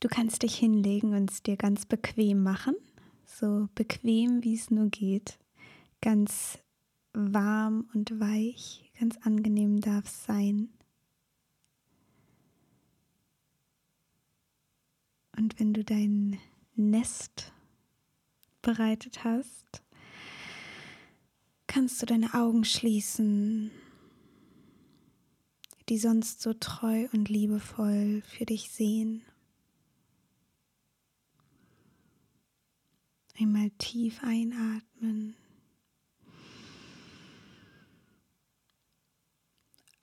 Du kannst dich hinlegen und es dir ganz bequem machen, so bequem wie es nur geht. Ganz warm und weich, ganz angenehm darf es sein. Und wenn du dein Nest bereitet hast, kannst du deine Augen schließen, die sonst so treu und liebevoll für dich sehen. Einmal tief einatmen.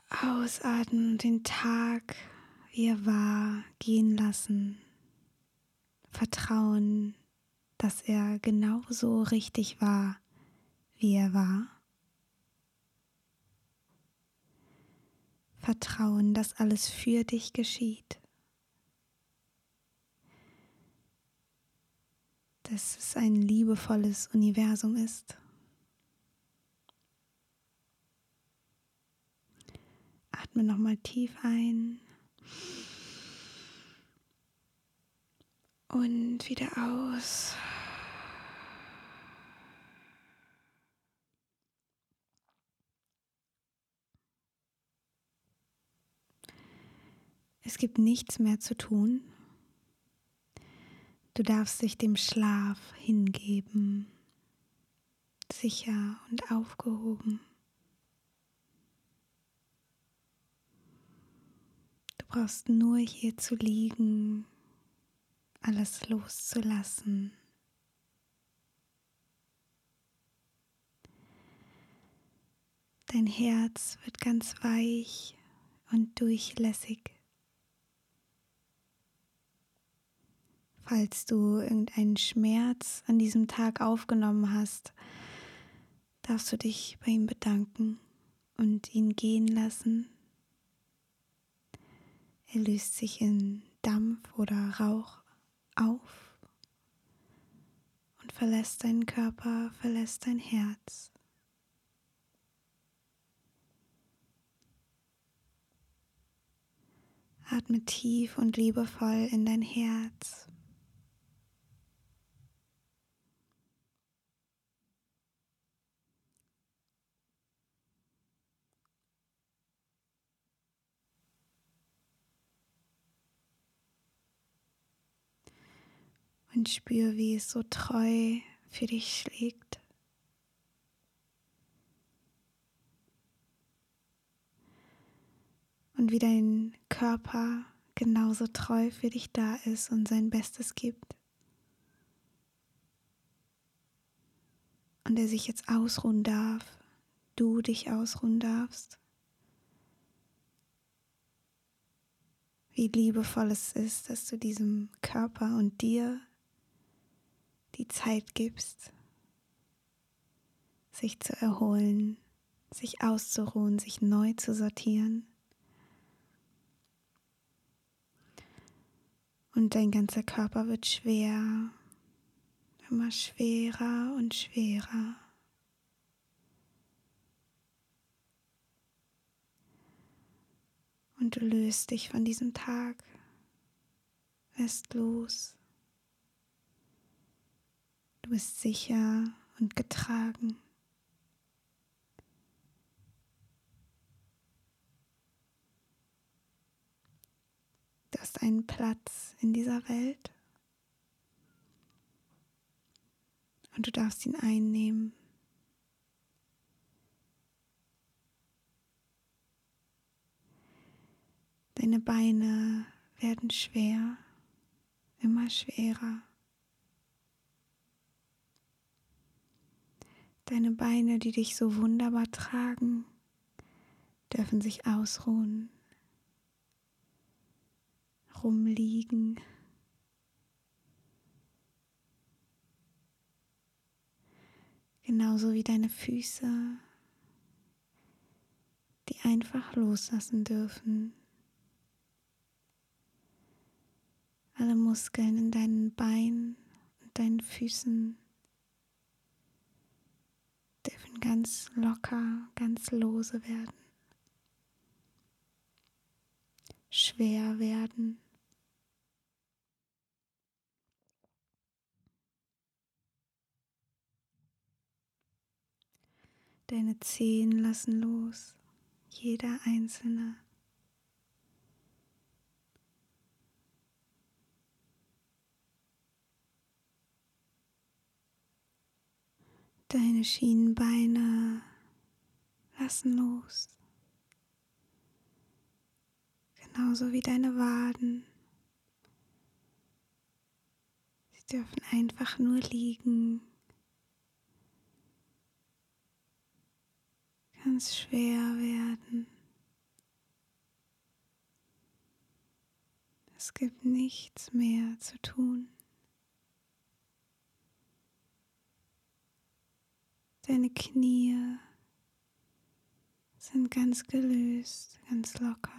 Ausatmen und den Tag, wie er war, gehen lassen. Vertrauen, dass er genauso richtig war, wie er war. Vertrauen, dass alles für dich geschieht. Dass es ein liebevolles Universum ist. Atme nochmal tief ein und wieder aus. Es gibt nichts mehr zu tun. Du darfst dich dem Schlaf hingeben, sicher und aufgehoben. Du brauchst nur hier zu liegen, alles loszulassen. Dein Herz wird ganz weich und durchlässig. Falls du irgendeinen Schmerz an diesem Tag aufgenommen hast, darfst du dich bei ihm bedanken und ihn gehen lassen. Er löst sich in Dampf oder Rauch auf und verlässt deinen Körper, verlässt dein Herz. Atme tief und liebevoll in dein Herz. Und spür, wie es so treu für dich schlägt. Und wie dein Körper genauso treu für dich da ist und sein Bestes gibt. Und er sich jetzt ausruhen darf, du dich ausruhen darfst. Wie liebevoll es ist, dass du diesem Körper und dir die Zeit gibst, sich zu erholen, sich auszuruhen, sich neu zu sortieren. Und dein ganzer Körper wird schwer, immer schwerer und schwerer. Und du löst dich von diesem Tag, lässt los. Du bist sicher und getragen. Du hast einen Platz in dieser Welt und du darfst ihn einnehmen. Deine Beine werden schwer, immer schwerer. Deine Beine, die dich so wunderbar tragen, dürfen sich ausruhen, rumliegen. Genauso wie deine Füße, die einfach loslassen dürfen. Alle Muskeln in deinen Beinen und deinen Füßen dürfen ganz locker, ganz lose werden, schwer werden. Deine Zehen lassen los, jeder einzelne. Deine Schienenbeine lassen los. Genauso wie deine Waden. Sie dürfen einfach nur liegen. Ganz schwer werden. Es gibt nichts mehr zu tun. Deine Knie sind ganz gelöst, ganz locker.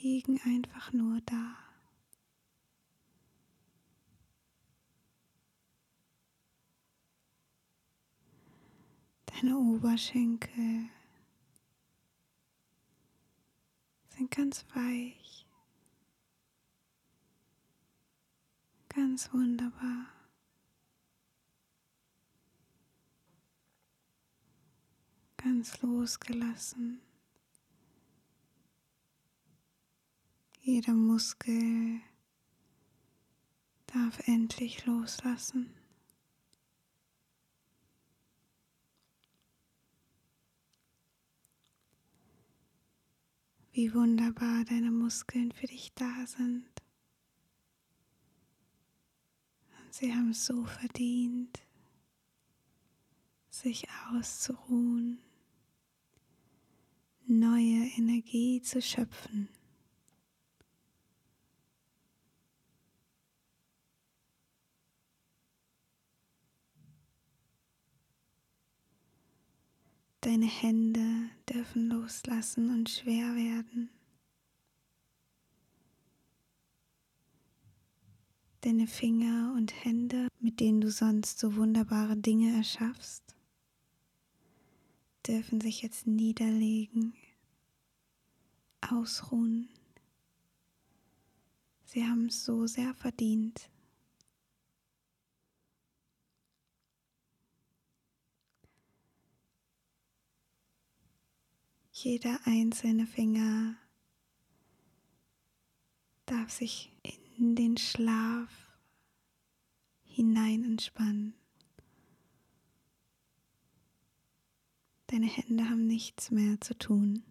Liegen einfach nur da. Deine Oberschenkel sind ganz weich, ganz wunderbar. Ganz losgelassen. Jeder Muskel darf endlich loslassen. Wie wunderbar deine Muskeln für dich da sind. Sie haben es so verdient, sich auszuruhen neue Energie zu schöpfen. Deine Hände dürfen loslassen und schwer werden. Deine Finger und Hände, mit denen du sonst so wunderbare Dinge erschaffst, dürfen sich jetzt niederlegen, ausruhen. Sie haben es so sehr verdient. Jeder einzelne Finger darf sich in den Schlaf hinein entspannen. Deine Hände haben nichts mehr zu tun.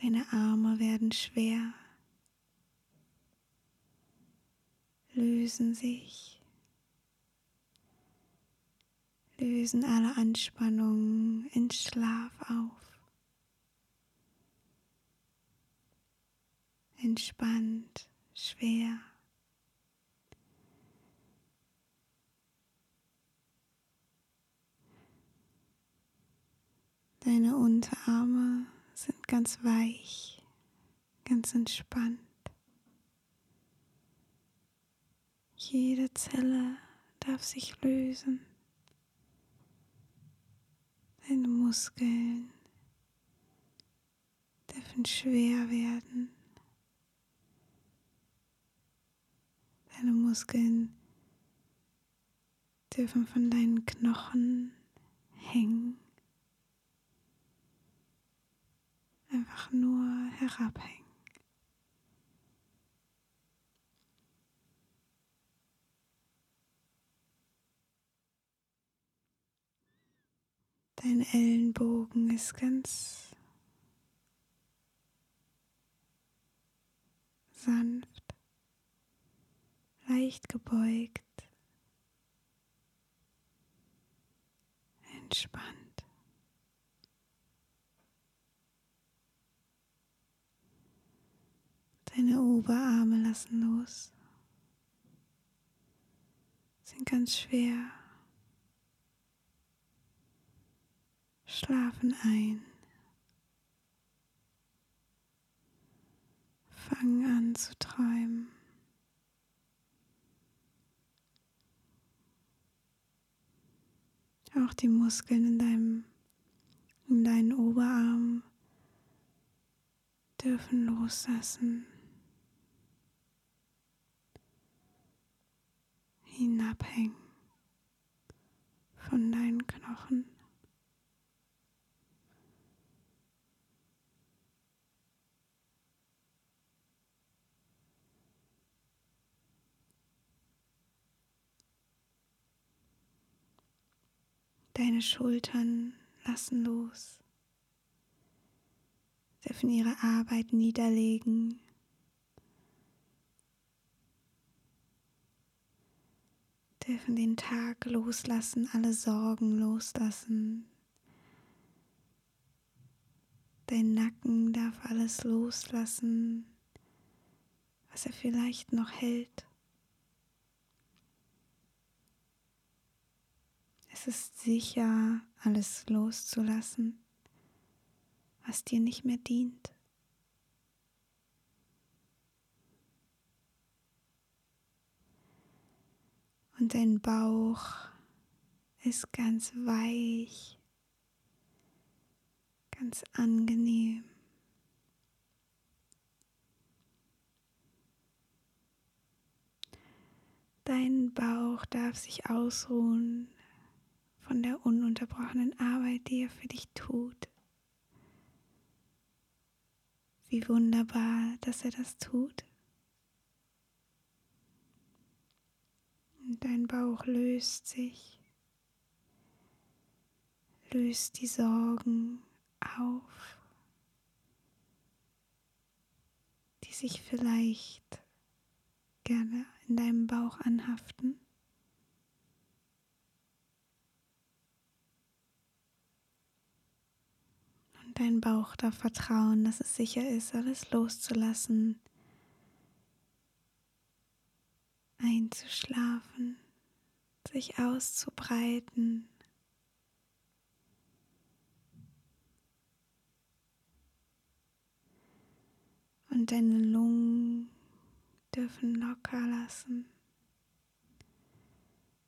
Deine Arme werden schwer, lösen sich, lösen alle Anspannungen in Schlaf auf. Entspannt, schwer. Deine Unterarme sind ganz weich, ganz entspannt. Jede Zelle darf sich lösen. Deine Muskeln dürfen schwer werden. Deine Muskeln dürfen von deinen Knochen hängen. Einfach nur herabhängen. Dein Ellenbogen ist ganz sanft, leicht gebeugt, entspannt. Deine Oberarme lassen los, sind ganz schwer, schlafen ein, fangen an zu träumen. Auch die Muskeln in deinem, in deinen Oberarmen dürfen loslassen. Hinabhängen von deinen Knochen. Deine Schultern lassen los, dürfen ihre Arbeit niederlegen. Dürfen den Tag loslassen, alle Sorgen loslassen. Dein Nacken darf alles loslassen, was er vielleicht noch hält. Es ist sicher, alles loszulassen, was dir nicht mehr dient. Und dein Bauch ist ganz weich, ganz angenehm. Dein Bauch darf sich ausruhen von der ununterbrochenen Arbeit, die er für dich tut. Wie wunderbar, dass er das tut. Und dein Bauch löst sich, löst die Sorgen auf, die sich vielleicht gerne in deinem Bauch anhaften. Und dein Bauch darf vertrauen, dass es sicher ist, alles loszulassen, einzuschlafen, sich auszubreiten. Und deine Lungen dürfen locker lassen.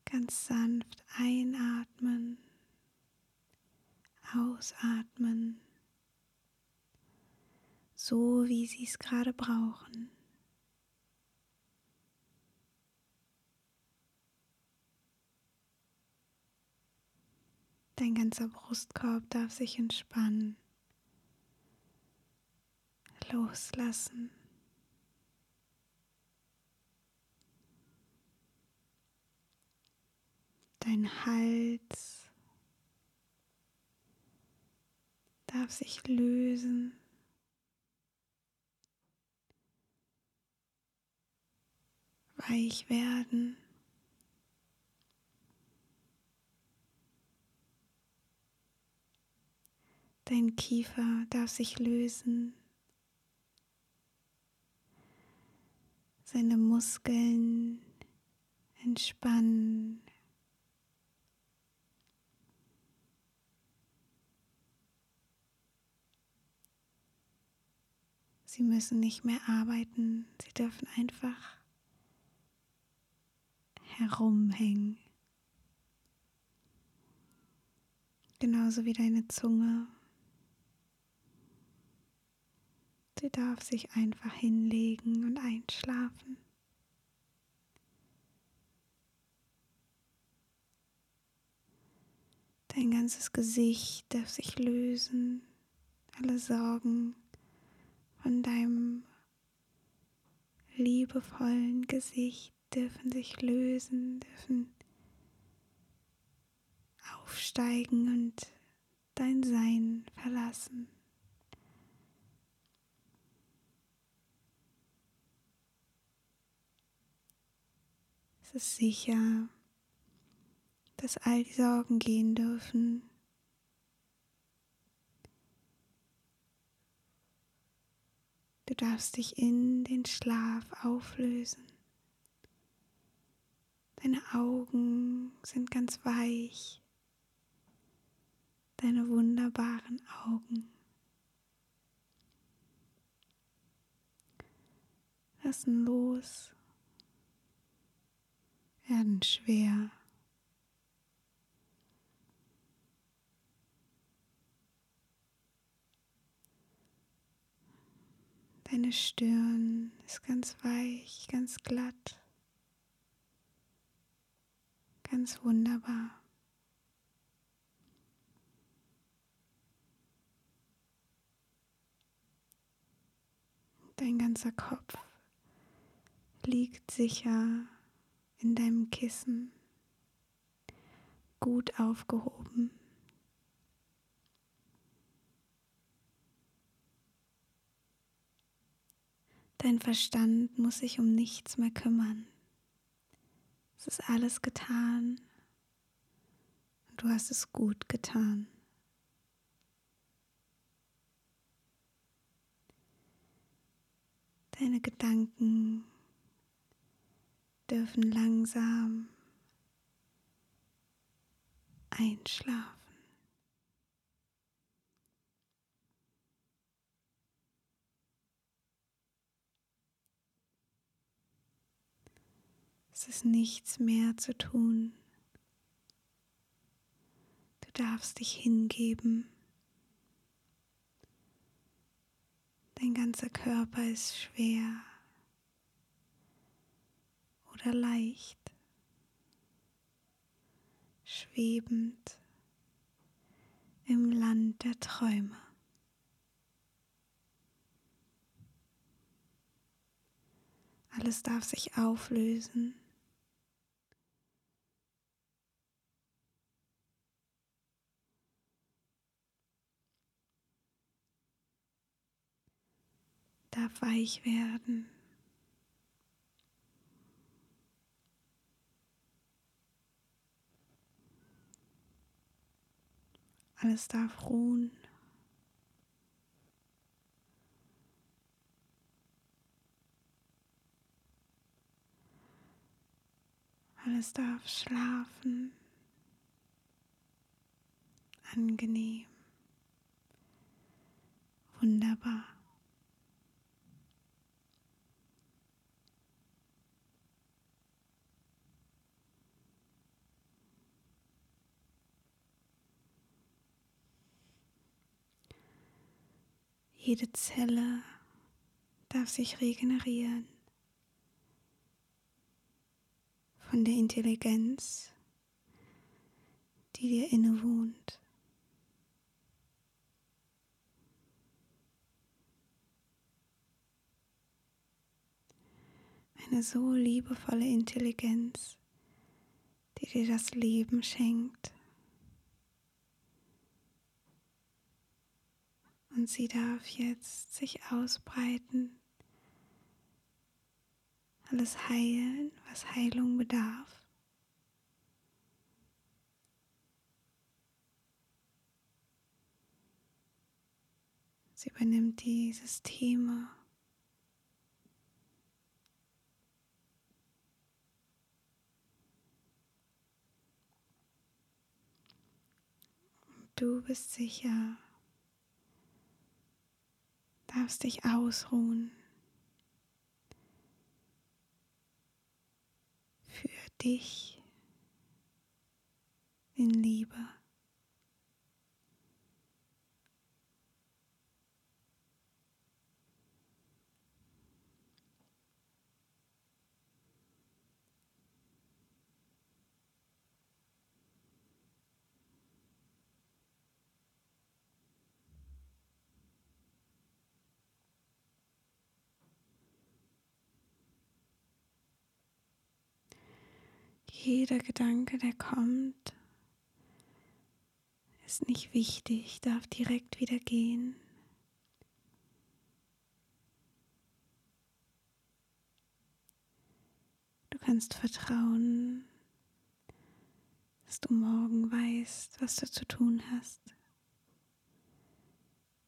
Ganz sanft einatmen, ausatmen, so wie sie es gerade brauchen. Dein ganzer Brustkorb darf sich entspannen, loslassen. Dein Hals darf sich lösen. Weich werden. Dein Kiefer darf sich lösen. Seine Muskeln entspannen. Sie müssen nicht mehr arbeiten, sie dürfen einfach herumhängen. Genauso wie deine Zunge Sie darf sich einfach hinlegen und einschlafen. Dein ganzes Gesicht darf sich lösen, alle Sorgen von deinem liebevollen Gesicht dürfen sich lösen, dürfen aufsteigen und dein Sein verlassen. Es ist sicher, dass all die Sorgen gehen dürfen. Du darfst dich in den Schlaf auflösen. Deine Augen sind ganz weich. Deine wunderbaren Augen. Lassen los werden schwer. Deine Stirn ist ganz weich, ganz glatt. Ganz wunderbar. Dein ganzer Kopf liegt sicher in deinem Kissen, gut aufgehoben. Dein Verstand muss sich um nichts mehr kümmern. Es ist alles getan und du hast es gut getan. Deine Gedanken dürfen langsam einschlafen. Es ist nichts mehr zu tun. Du darfst dich hingeben. Dein ganzer Körper ist schwer oder leicht, schwebend im Land der Träume. Alles darf sich auflösen. darf weich werden. Alles darf ruhen. Alles darf schlafen. Angenehm. Wunderbar. Jede Zelle darf sich regenerieren von der Intelligenz, die dir innewohnt. Eine so liebevolle Intelligenz, die dir das Leben schenkt. Und sie darf jetzt sich ausbreiten, alles heilen, was Heilung bedarf. Sie übernimmt die Systeme. Du bist sicher darfst dich ausruhen. Für dich in Liebe. Jeder Gedanke, der kommt, ist nicht wichtig, darf direkt wieder gehen. Du kannst vertrauen, dass du morgen weißt, was du zu tun hast,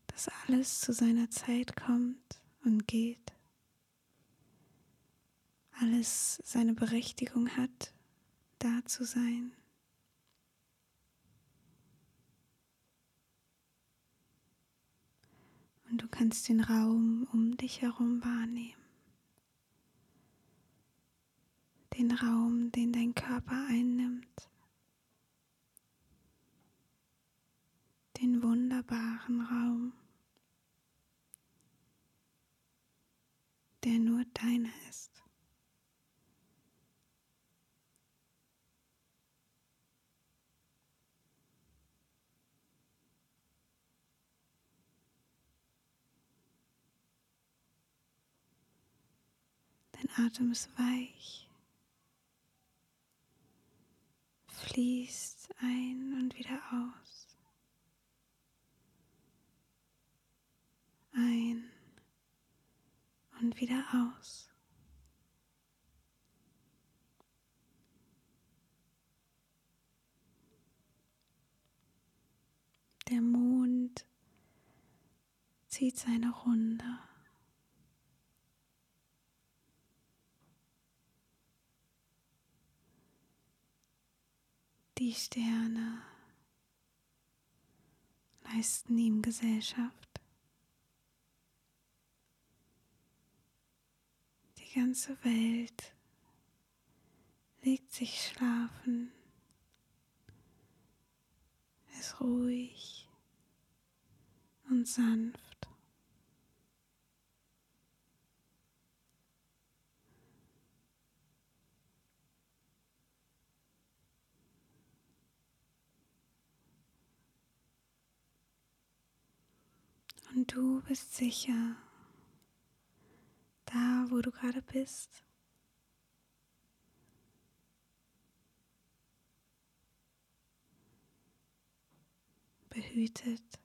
dass alles zu seiner Zeit kommt und geht, alles seine Berechtigung hat da zu sein. Und du kannst den Raum um dich herum wahrnehmen. Den Raum, den dein Körper einnimmt. Den wunderbaren Raum, der nur deiner ist. Atem ist weich, fließt ein und wieder aus. Ein und wieder aus. Der Mond zieht seine Runde. Die Sterne leisten ihm Gesellschaft. Die ganze Welt legt sich schlafen, ist ruhig und sanft. Und du bist sicher, da wo du gerade bist. Behütet,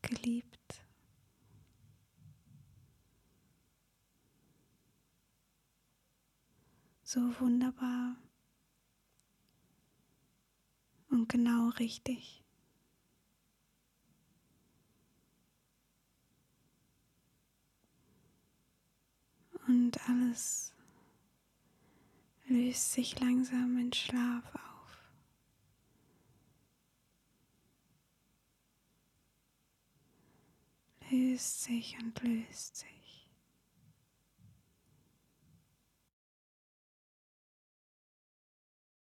geliebt. So wunderbar und genau richtig. Und alles löst sich langsam in Schlaf auf. Löst sich und löst sich.